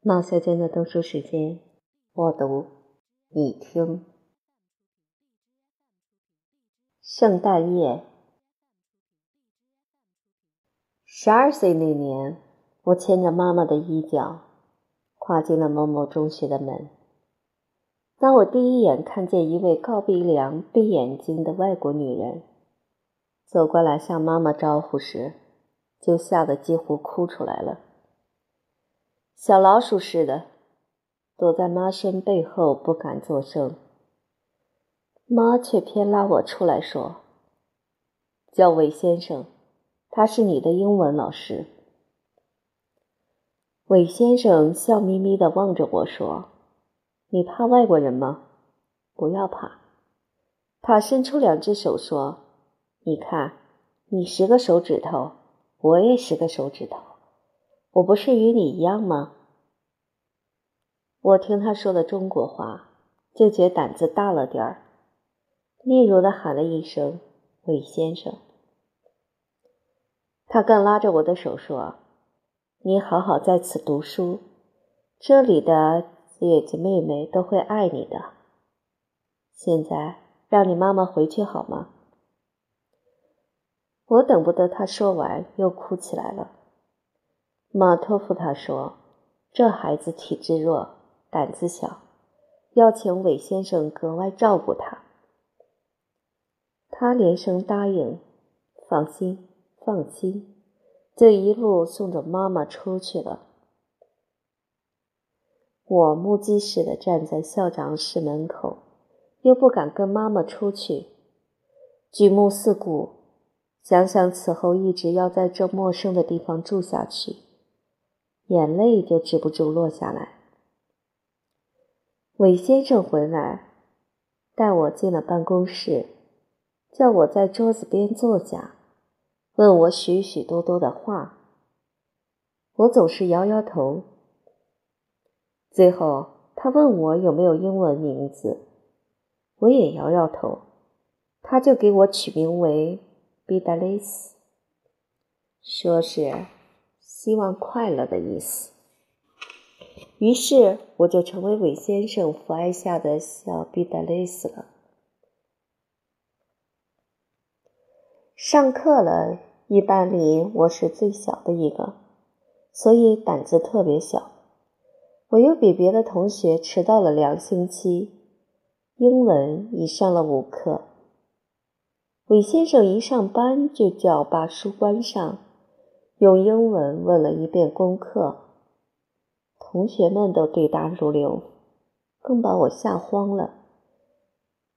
毛小娟的读书时间，我读，你听。圣诞夜，十二岁那年，我牵着妈妈的衣角，跨进了某某中学的门。当我第一眼看见一位高鼻梁、闭眼睛的外国女人走过来向妈妈招呼时，就吓得几乎哭出来了。小老鼠似的躲在妈身背后，不敢作声。妈却偏拉我出来说：“叫韦先生，他是你的英文老师。”韦先生笑眯眯的望着我说：“你怕外国人吗？不要怕。”他伸出两只手说：“你看，你十个手指头，我也十个手指头。”我不是与你一样吗？我听他说的中国话，就觉胆子大了点儿，嗫嚅的喊了一声“韦先生”。他更拉着我的手说：“你好好在此读书，这里的姐姐妹妹都会爱你的。现在让你妈妈回去好吗？”我等不得他说完，又哭起来了。马托夫他说：“这孩子体质弱，胆子小，要请韦先生格外照顾他。”他连声答应：“放心，放心。”就一路送着妈妈出去了。我目击似的站在校长室门口，又不敢跟妈妈出去，举目四顾，想想此后一直要在这陌生的地方住下去。眼泪就止不住落下来。韦先生回来，带我进了办公室，叫我在桌子边坐下，问我许许多多的话。我总是摇摇头。最后，他问我有没有英文名字，我也摇摇头。他就给我取名为 b i d a l i s，说是。希望快乐的意思。于是我就成为韦先生抚爱下的小毕达雷斯了。上课了，一班里我是最小的一个，所以胆子特别小。我又比别的同学迟到了两星期，英文已上了五课。韦先生一上班就叫把书关上。用英文问了一遍功课，同学们都对答如流，更把我吓慌了，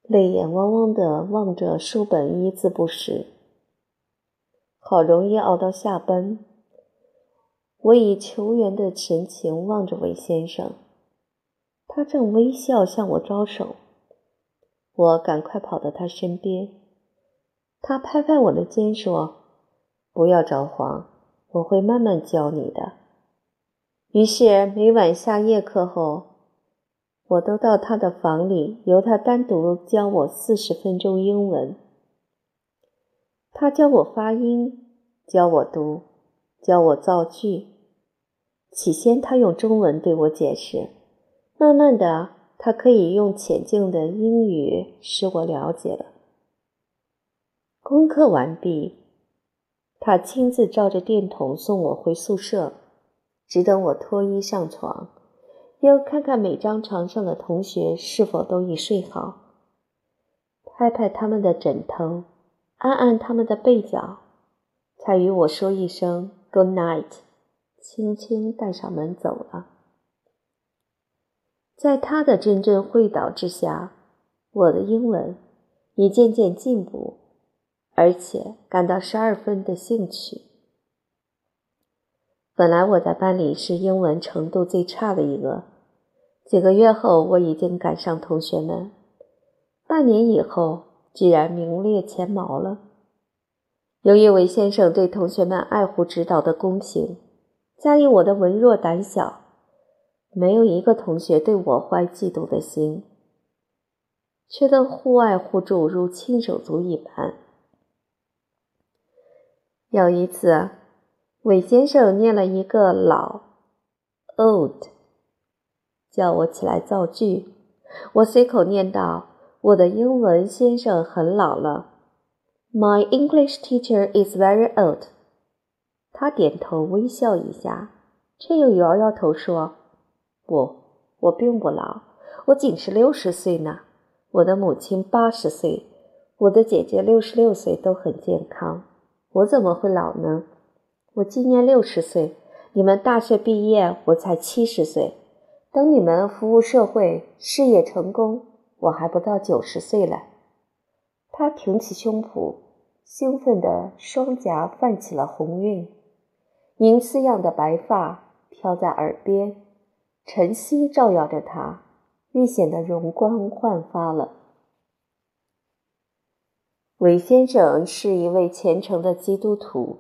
泪眼汪汪的望着书本一字不识。好容易熬到下班，我以求援的神情望着韦先生，他正微笑向我招手，我赶快跑到他身边，他拍拍我的肩说：“不要着慌。”我会慢慢教你的。于是每晚下夜课后，我都到他的房里，由他单独教我四十分钟英文。他教我发音，教我读，教我造句。起先他用中文对我解释，慢慢的，他可以用浅近的英语使我了解了。功课完毕。他亲自照着电筒送我回宿舍，只等我脱衣上床，又看看每张床上的同学是否都已睡好，拍拍他们的枕头，按按他们的被角，才与我说一声 “good night”，轻轻带上门走了。在他的谆谆会导之下，我的英文已渐渐进步。而且感到十二分的兴趣。本来我在班里是英文程度最差的一个，几个月后我已经赶上同学们，半年以后居然名列前茅了。由于韦先生对同学们爱护指导的公平，加以我的文弱胆小，没有一个同学对我怀嫉妒的心，却都互爱互助，如亲手足一般。有一次，韦先生念了一个“老 ”（old） 叫我起来造句。我随口念道：“我的英文先生很老了。” My English teacher is very old。他点头微笑一下，却又摇摇头说：“不，我并不老，我仅是六十岁呢。我的母亲八十岁，我的姐姐六十六岁，都很健康。我怎么会老呢？我今年六十岁，你们大学毕业，我才七十岁。等你们服务社会，事业成功，我还不到九十岁了。”他挺起胸脯，兴奋的双颊泛起了红晕，银丝样的白发飘在耳边，晨曦照耀着他，愈显得容光焕发了。韦先生是一位虔诚的基督徒，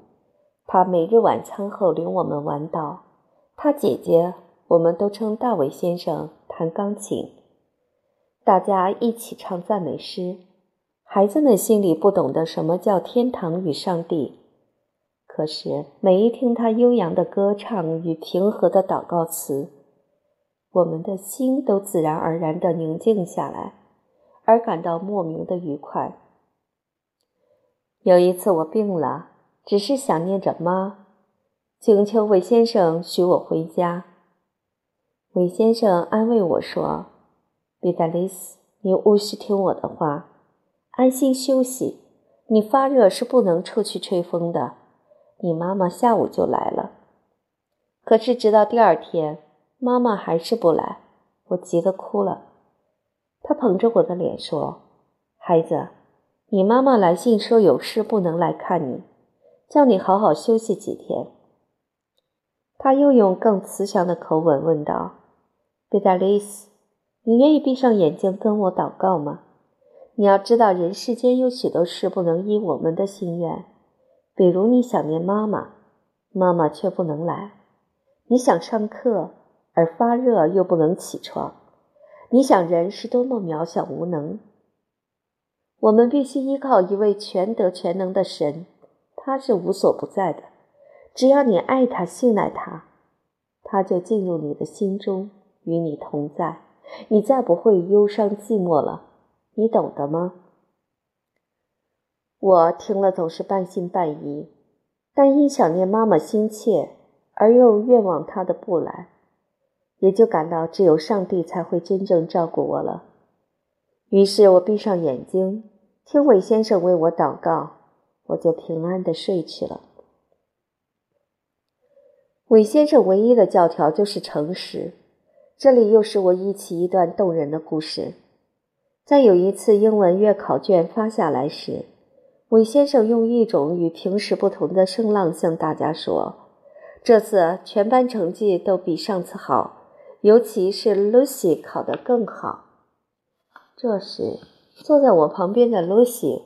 他每日晚餐后领我们玩道，他姐姐我们都称大伟先生弹钢琴，大家一起唱赞美诗。孩子们心里不懂得什么叫天堂与上帝，可是每一听他悠扬的歌唱与平和的祷告词，我们的心都自然而然地宁静下来，而感到莫名的愉快。有一次我病了，只是想念着妈，请求韦先生许我回家。韦先生安慰我说：“比达丽斯，你务须听我的话。”安心休息，你发热是不能出去吹风的。你妈妈下午就来了，可是直到第二天，妈妈还是不来，我急得哭了。她捧着我的脸说：“孩子，你妈妈来信说有事不能来看你，叫你好好休息几天。”他又用更慈祥的口吻问道：“贝达丽斯，你愿意闭上眼睛跟我祷告吗？”你要知道，人世间有许多事不能依我们的心愿，比如你想念妈妈，妈妈却不能来；你想上课而发热又不能起床。你想，人是多么渺小无能。我们必须依靠一位全德全能的神，他是无所不在的。只要你爱他、信赖他，他就进入你的心中，与你同在，你再不会忧伤寂寞了。你懂得吗？我听了总是半信半疑，但因想念妈妈心切，而又愿望她的不来，也就感到只有上帝才会真正照顾我了。于是我闭上眼睛，听韦先生为我祷告，我就平安的睡去了。韦先生唯一的教条就是诚实，这里又使我忆起一段动人的故事。在有一次英文月考卷发下来时，韦先生用一种与平时不同的声浪向大家说：“这次全班成绩都比上次好，尤其是 Lucy 考得更好。”这时，坐在我旁边的 Lucy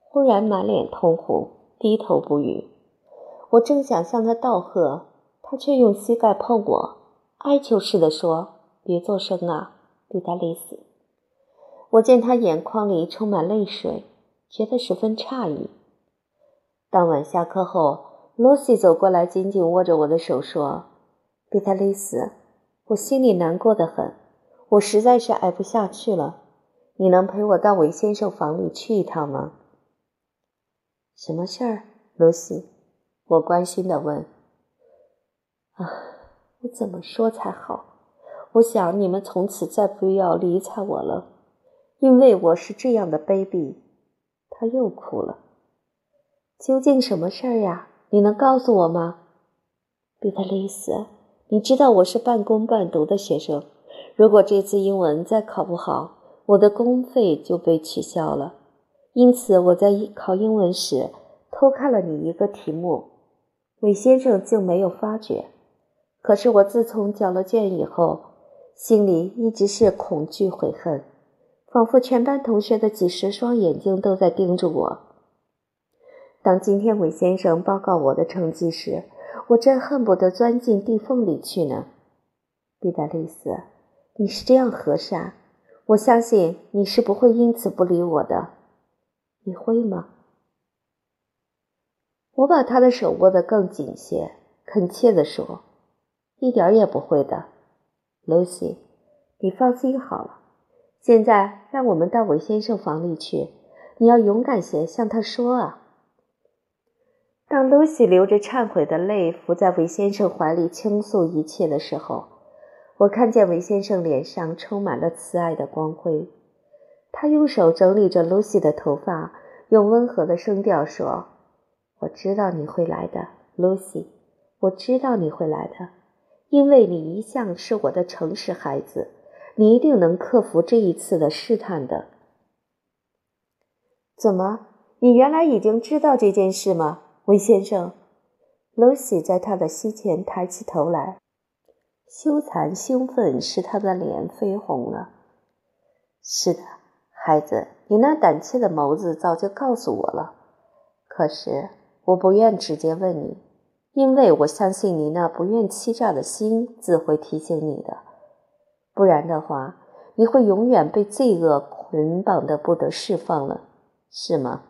忽然满脸通红，低头不语。我正想向他道贺，他却用膝盖碰我，哀求似的说：“别作声啊，比达丽斯。”我见他眼眶里充满泪水，觉得十分诧异。当晚下课后，露西走过来，紧紧握着我的手说：“贝塔丽斯，我心里难过的很，我实在是挨不下去了。你能陪我到韦先生房里去一趟吗？”“什么事儿？”罗西，我关心的问。“啊，我怎么说才好？我想你们从此再不要理睬我了。”因为我是这样的卑鄙，他又哭了。究竟什么事儿呀？你能告诉我吗，比特丽斯？你知道我是半工半读的学生，如果这次英文再考不好，我的公费就被取消了。因此，我在考英文时偷看了你一个题目，韦先生竟没有发觉。可是我自从交了卷以后，心里一直是恐惧悔恨。仿佛全班同学的几十双眼睛都在盯着我。当今天韦先生报告我的成绩时，我真恨不得钻进地缝里去呢。毕达利斯，你是这样和善，我相信你是不会因此不理我的。你会吗？我把他的手握得更紧些，恳切地说：“一点也不会的，露西。你放心好了。现在让我们到韦先生房里去，你要勇敢些，向他说啊。”当露西流着忏悔的泪伏在韦先生怀里倾诉一切的时候，我看见韦先生脸上充满了慈爱的光辉。他用手整理着露西的头发，用温和的声调说：“我知道你会来的，露西，我知道你会来的，因为你一向是我的诚实孩子，你一定能克服这一次的试探的。”怎么，你原来已经知道这件事吗？韦先生，露西在他的膝前抬起头来，羞惭、兴奋使他的脸绯红了。是的，孩子，你那胆怯的眸子早就告诉我了。可是我不愿直接问你，因为我相信你那不愿欺诈的心自会提醒你的。不然的话，你会永远被罪恶捆绑的不得释放了，是吗？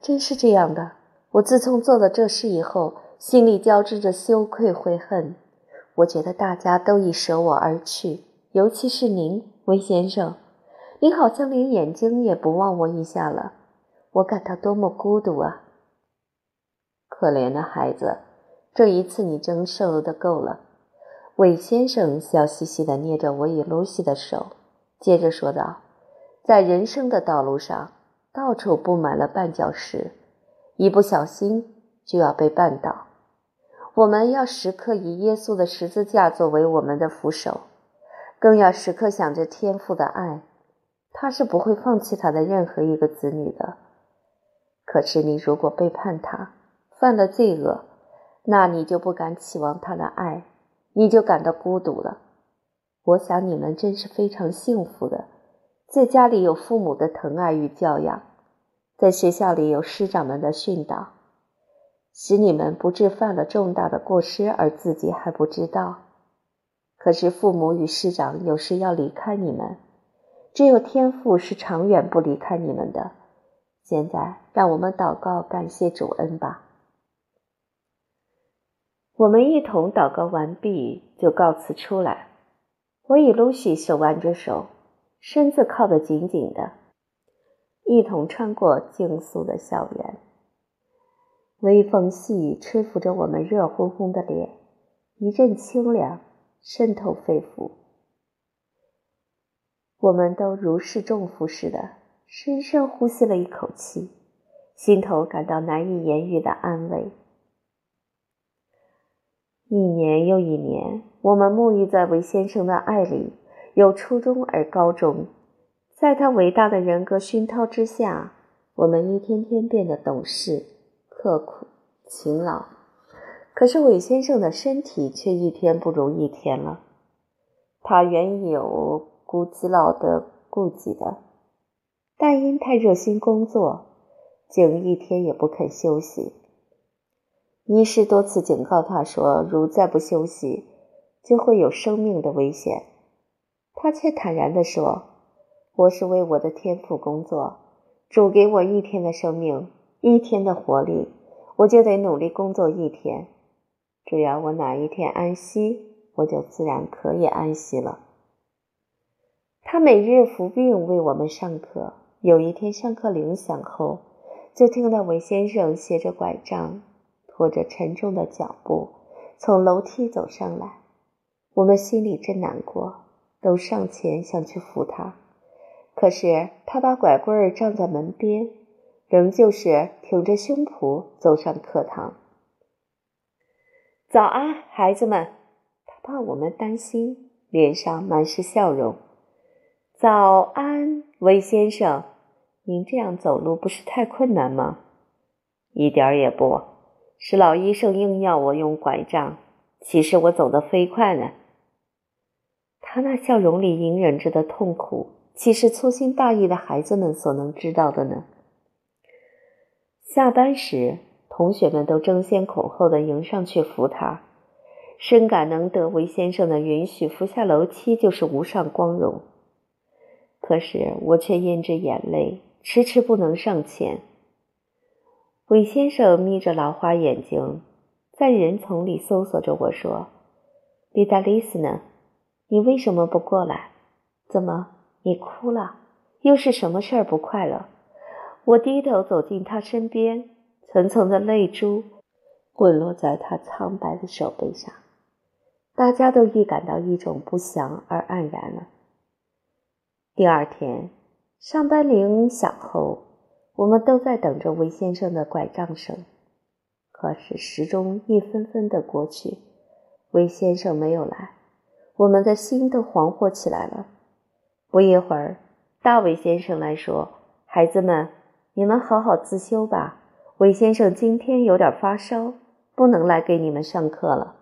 真是这样的。我自从做了这事以后，心里交织着羞愧悔恨。我觉得大家都已舍我而去，尤其是您，韦先生，您好像连眼睛也不望我一下了。我感到多么孤独啊！可怜的孩子，这一次你真受的够了。韦先生笑嘻嘻地捏着我与露西的手，接着说道：“在人生的道路上。”到处布满了绊脚石，一不小心就要被绊倒。我们要时刻以耶稣的十字架作为我们的扶手，更要时刻想着天父的爱，他是不会放弃他的任何一个子女的。可是你如果背叛他，犯了罪恶，那你就不敢期望他的爱，你就感到孤独了。我想你们真是非常幸福的。在家里有父母的疼爱与教养，在学校里有师长们的训导，使你们不致犯了重大的过失而自己还不知道。可是父母与师长有时要离开你们，只有天父是长远不离开你们的。现在让我们祷告，感谢主恩吧。我们一同祷告完毕，就告辞出来。我与露西手挽着手。身子靠得紧紧的，一同穿过静肃的校园。微风细雨吹拂着我们热烘烘的脸，一阵清凉渗透肺腑。我们都如释重负似的，深深呼吸了一口气，心头感到难以言喻的安慰。一年又一年，我们沐浴在韦先生的爱里。由初中而高中，在他伟大的人格熏陶之下，我们一天天变得懂事、刻苦、勤劳。可是韦先生的身体却一天不如一天了。他原有孤子老的顾忌的，但因太热心工作，竟一天也不肯休息。医师多次警告他说，如再不休息，就会有生命的危险。他却坦然地说：“我是为我的天赋工作，主给我一天的生命，一天的活力，我就得努力工作一天。只要我哪一天安息，我就自然可以安息了。”他每日服病为我们上课。有一天上课铃响后，就听到韦先生携着拐杖，拖着沉重的脚步从楼梯走上来。我们心里真难过。都上前想去扶他，可是他把拐棍儿站在门边，仍旧是挺着胸脯走上课堂。早安，孩子们！他怕我们担心，脸上满是笑容。早安，韦先生，您这样走路不是太困难吗？一点儿也不是，老医生硬要我用拐杖，其实我走得飞快呢。他那笑容里隐忍着的痛苦，岂是粗心大意的孩子们所能知道的呢？下班时，同学们都争先恐后的迎上去扶他，深感能得韦先生的允许扶下楼梯就是无上光荣。可是我却咽着眼泪，迟迟不能上前。韦先生眯着老花眼睛，在人丛里搜索着我说：“丽达丽斯呢？”你为什么不过来？怎么，你哭了？又是什么事儿不快乐？”我低头走进他身边，层层的泪珠滚落在他苍白的手背上。大家都预感到一种不祥而黯然了。第二天，上班铃响后，我们都在等着韦先生的拐杖声。可是时钟一分分的过去，韦先生没有来，我们的心都惶惑起来了。不一会儿，大韦先生来说：“孩子们，你们好好自修吧。韦先生今天有点发烧，不能来给你们上课了。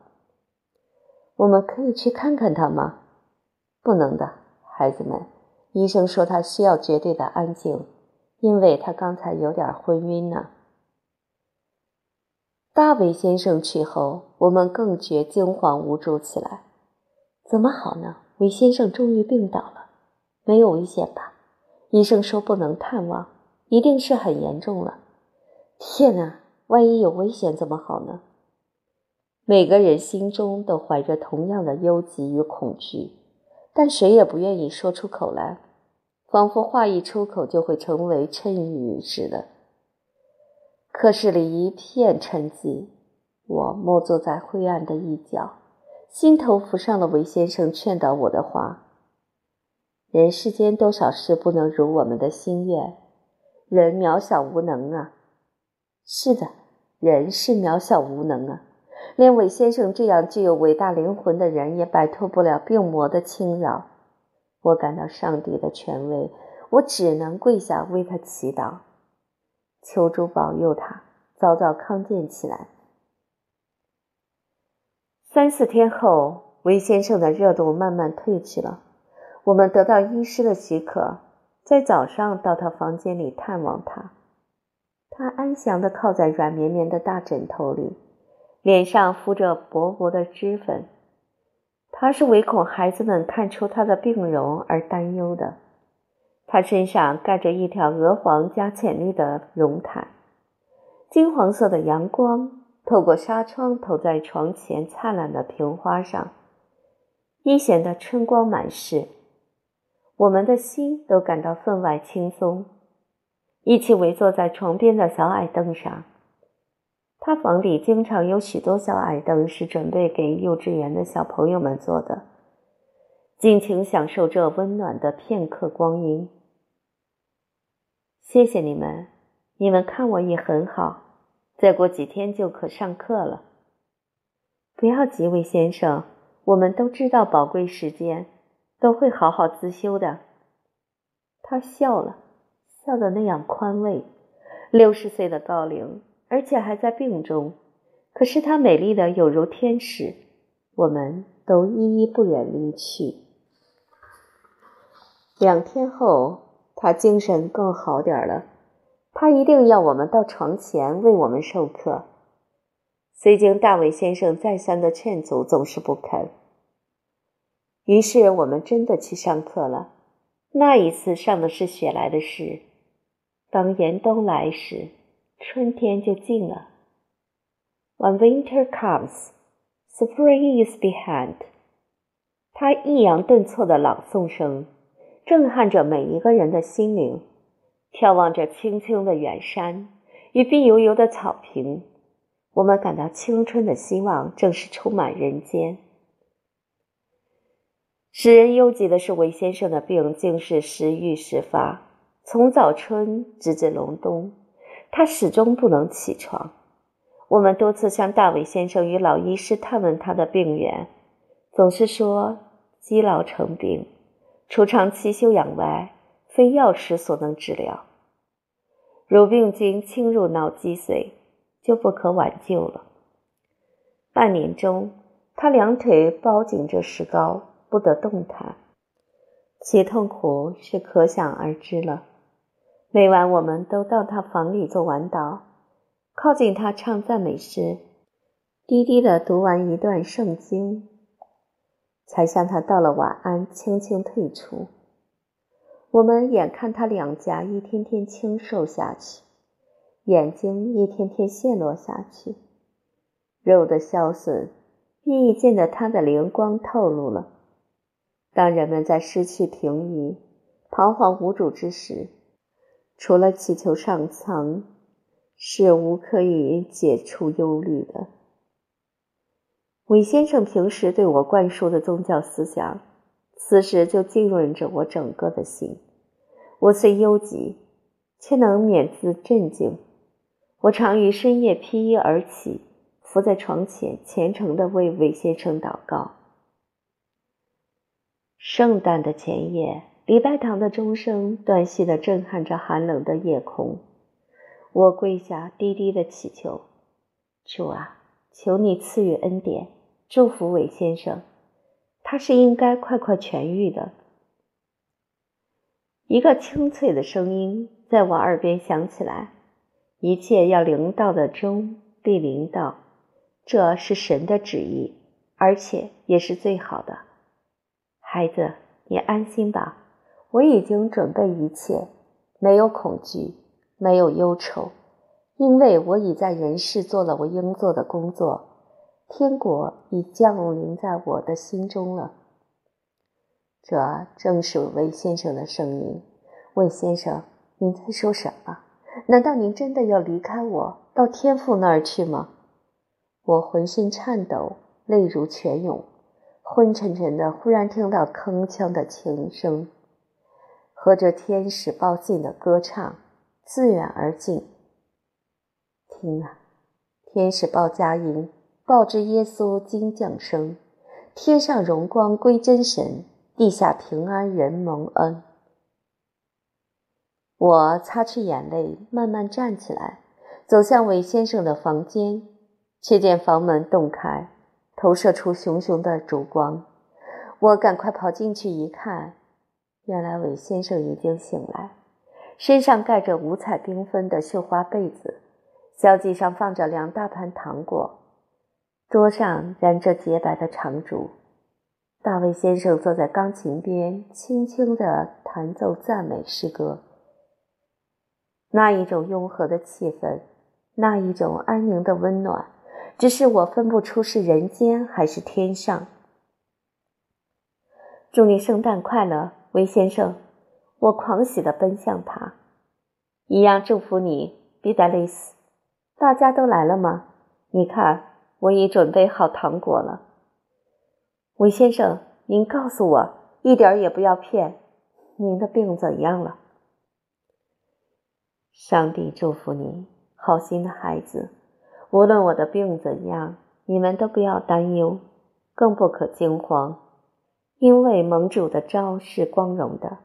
我们可以去看看他吗？不能的，孩子们。医生说他需要绝对的安静，因为他刚才有点昏晕呢。”大卫先生去后，我们更觉惊慌无助起来。怎么好呢？韦先生终于病倒了，没有危险吧？医生说不能探望，一定是很严重了。天哪，万一有危险怎么好呢？每个人心中都怀着同样的忧急与恐惧，但谁也不愿意说出口来，仿佛话一出口就会成为谶语似的。课室里一片沉寂，我默坐在灰暗的一角，心头浮上了韦先生劝导我的话：“人世间多少事不能如我们的心愿，人渺小无能啊！”是的，人是渺小无能啊，连韦先生这样具有伟大灵魂的人也摆脱不了病魔的侵扰。我感到上帝的权威，我只能跪下为他祈祷。求主保佑他早早康健起来。三四天后，韦先生的热度慢慢退去了。我们得到医师的许可，在早上到他房间里探望他。他安详地靠在软绵绵的大枕头里，脸上敷着薄薄的脂粉。他是唯恐孩子们看出他的病容而担忧的。他身上盖着一条鹅黄加浅绿的绒毯，金黄色的阳光透过纱窗投在床前灿烂的瓶花上，一显得春光满室。我们的心都感到分外轻松，一起围坐在床边的小矮凳上。他房里经常有许多小矮凳，是准备给幼稚园的小朋友们坐的，尽情享受这温暖的片刻光阴。谢谢你们，你们看我也很好。再过几天就可上课了。不要急，魏先生，我们都知道宝贵时间，都会好好自修的。他笑了，笑得那样宽慰。六十岁的高龄，而且还在病中，可是她美丽的有如天使。我们都依依不忍离去。两天后。他精神更好点了，他一定要我们到床前为我们授课。虽经大卫先生再三的劝阻，总是不肯。于是我们真的去上课了。那一次上的是雪莱的诗。当严冬来时，春天就近了。When winter comes, spring is behind。他抑扬顿挫的朗诵声。震撼着每一个人的心灵。眺望着青青的远山与碧油油的草坪，我们感到青春的希望正是充满人间。使人忧急的是，韦先生的病竟是时愈时发，从早春直至隆冬，他始终不能起床。我们多次向大伟先生与老医师探问他的病源，总是说积劳成病。除长期休养外，非药食所能治疗。如病经侵入脑脊髓，就不可挽救了。半年中，他两腿包紧着石膏，不得动弹，其痛苦是可想而知了。每晚，我们都到他房里做晚祷，靠近他唱赞美诗，低低的读完一段圣经。才向他道了晚安，轻轻退出。我们眼看他两颊一天天清瘦下去，眼睛一天天陷落下去，肉的消损，日益见得他的灵光透露了。当人们在失去平移、彷徨无助之时，除了祈求上苍，是无可以解除忧虑的。韦先生平时对我灌输的宗教思想，此时就浸润着我整个的心。我虽忧急，却能免自震惊。我常于深夜披衣而起，伏在床前，虔诚地为韦先生祷告。圣诞的前夜，礼拜堂的钟声断续地震撼着寒冷的夜空。我跪下，低低地祈求：“主啊，求你赐予恩典，祝福韦先生，他是应该快快痊愈的。”一个清脆的声音在我耳边响起来：“一切要临到的钟必临到，这是神的旨意，而且也是最好的。”孩子，你安心吧，我已经准备一切，没有恐惧，没有忧愁，因为我已在人世做了我应做的工作，天国已降临在我的心中了。这正是魏先生的声音。魏先生，您在说什么？难道您真的要离开我，到天父那儿去吗？我浑身颤抖，泪如泉涌。昏沉沉的，忽然听到铿锵的琴声，和着天使报信的歌唱，自远而近。听啊，天使报佳音，报知耶稣今降生，天上荣光归真神，地下平安人蒙恩。我擦去眼泪，慢慢站起来，走向韦先生的房间，却见房门洞开。投射出熊熊的烛光，我赶快跑进去一看，原来韦先生已经醒来，身上盖着五彩缤纷的绣花被子，小几上放着两大盘糖果，桌上燃着洁白的长烛。大卫先生坐在钢琴边，轻轻地弹奏赞美诗歌。那一种雍和的气氛，那一种安宁的温暖。只是我分不出是人间还是天上。祝你圣诞快乐，韦先生！我狂喜地奔向他，一样祝福你，比达利斯。大家都来了吗？你看，我已准备好糖果了。韦先生，您告诉我，一点也不要骗，您的病怎样了？上帝祝福你，好心的孩子。无论我的病怎样，你们都不要担忧，更不可惊慌，因为盟主的招是光荣的。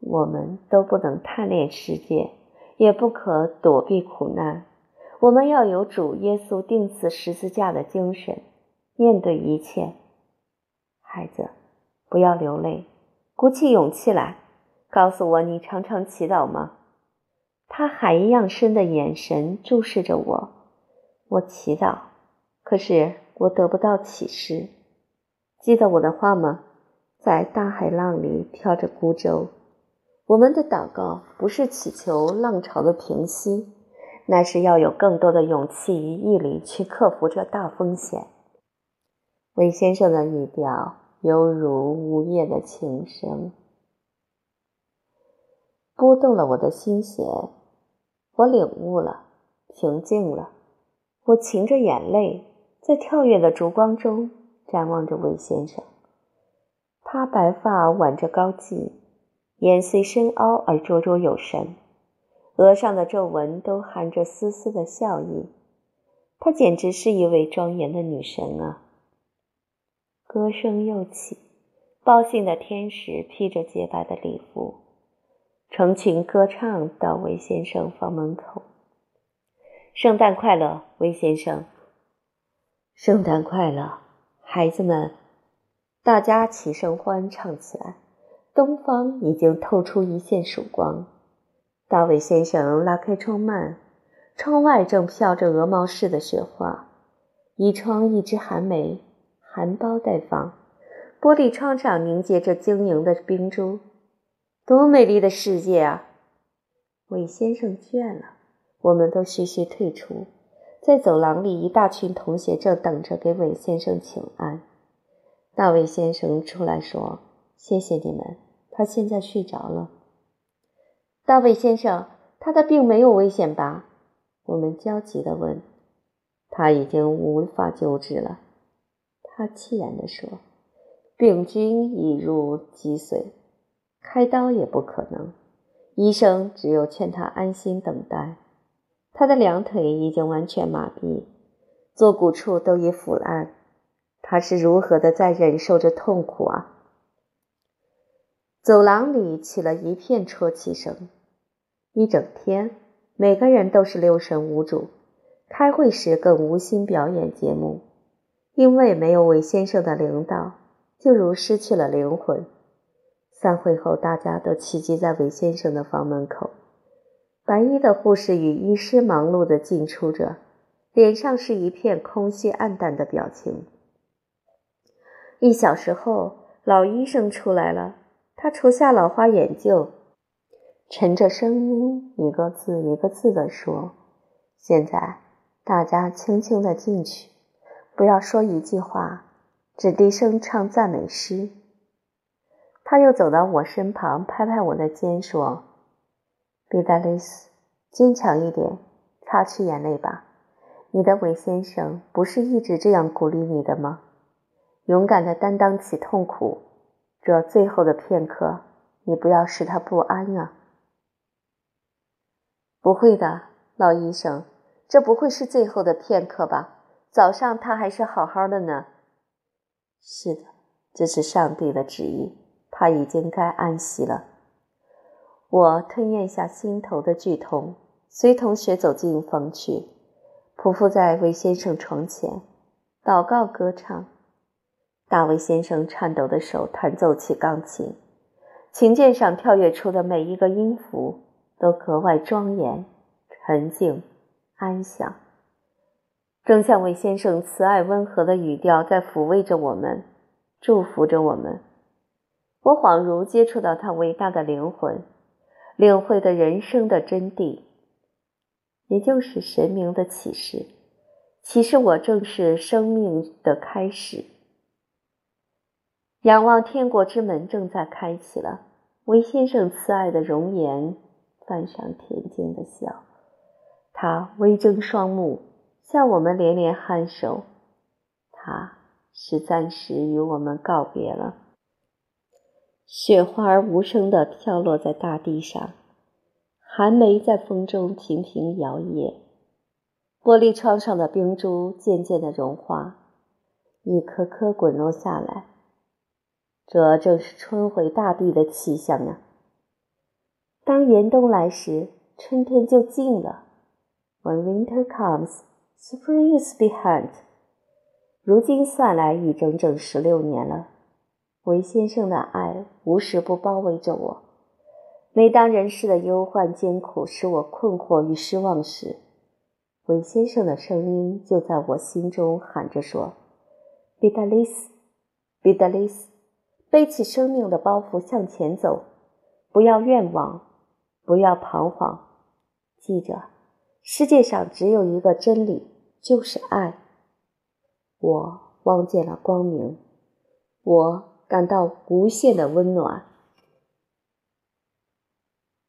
我们都不能贪恋世界，也不可躲避苦难。我们要有主耶稣钉死十字架的精神，面对一切。孩子，不要流泪，鼓起勇气来，告诉我你常常祈祷吗？他海一样深的眼神注视着我。我祈祷，可是我得不到启示。记得我的话吗？在大海浪里飘着孤舟。我们的祷告不是祈求浪潮的平息，乃是要有更多的勇气与毅力去克服这大风险。魏先生的语调犹如午夜的琴声，拨动了我的心弦。我领悟了，平静了。我噙着眼泪，在跳跃的烛光中展望着魏先生。他白发挽着高髻，眼虽深凹而灼灼有神，额上的皱纹都含着丝丝的笑意。她简直是一位庄严的女神啊！歌声又起，报信的天使披着洁白的礼服，成群歌唱到韦先生房门口。圣诞快乐，魏先生！圣诞快乐，孩子们！大家齐声欢唱起来。东方已经透出一线曙光。大卫先生拉开窗幔，窗外正飘着鹅毛似的雪花。一窗一枝寒梅，含苞待放。玻璃窗上凝结着晶莹的冰珠。多美丽的世界啊！魏先生倦了。我们都徐徐退出，在走廊里，一大群同学正等着给韦先生请安。大卫先生出来说：“谢谢你们，他现在睡着了。”大卫先生，他的病没有危险吧？我们焦急地问。他已经无法救治了，他凄然地说：“病菌已入脊髓，开刀也不可能。医生只有劝他安心等待。他的两腿已经完全麻痹，坐骨处都已腐烂。他是如何的在忍受着痛苦啊！”走廊里起了一片啜泣声。一整天，每个人都是六神无主。开会时更无心表演节目，因为没有韦先生的领导，就如失去了灵魂。散会后，大家都齐集在韦先生的房门口，白衣的护士与医师忙碌地进出着，脸上是一片空虚暗淡的表情。一小时后，老医生出来了，他除下老花眼镜，沉着声音，一个字一个字地说：“现在。”大家轻轻地进去，不要说一句话，只低声唱赞美诗。他又走到我身旁，拍拍我的肩，说：“比达雷斯，坚强一点，擦去眼泪吧。你的韦先生不是一直这样鼓励你的吗？勇敢地担当起痛苦，这最后的片刻，你不要使他不安啊。”不会的，老医生。这不会是最后的片刻吧？早上他还是好好的呢。是的，这是上帝的旨意，他已经该安息了。我吞咽下心头的剧痛，随同学走进房去，匍匐在魏先生床前，祷告歌唱。大卫先生颤抖的手弹奏起钢琴，琴键上跳跃出的每一个音符都格外庄严、沉静。安详，正像魏先生慈爱温和的语调在抚慰着我们，祝福着我们。我恍如接触到他伟大的灵魂，领会的人生的真谛，也就是神明的启示。启示我正是生命的开始。仰望天国之门正在开启了。韦先生慈爱的容颜泛上恬静的笑。他微睁双目，向我们连连颔首。他是暂时与我们告别了。雪花无声地飘落在大地上，寒梅在风中频频摇曳。玻璃窗上的冰珠渐渐地融化，一颗颗滚落下来。这正是春回大地的气象啊！当严冬来时，春天就近了。When winter comes, spring is behind。如今算来已整整十六年了。韦先生的爱无时不包围着我。每当人世的忧患艰苦使我困惑与失望时，韦先生的声音就在我心中喊着说：“比达利斯，比达利斯，背起生命的包袱向前走，不要愿望，不要彷徨，记着。”世界上只有一个真理，就是爱。我望见了光明，我感到无限的温暖。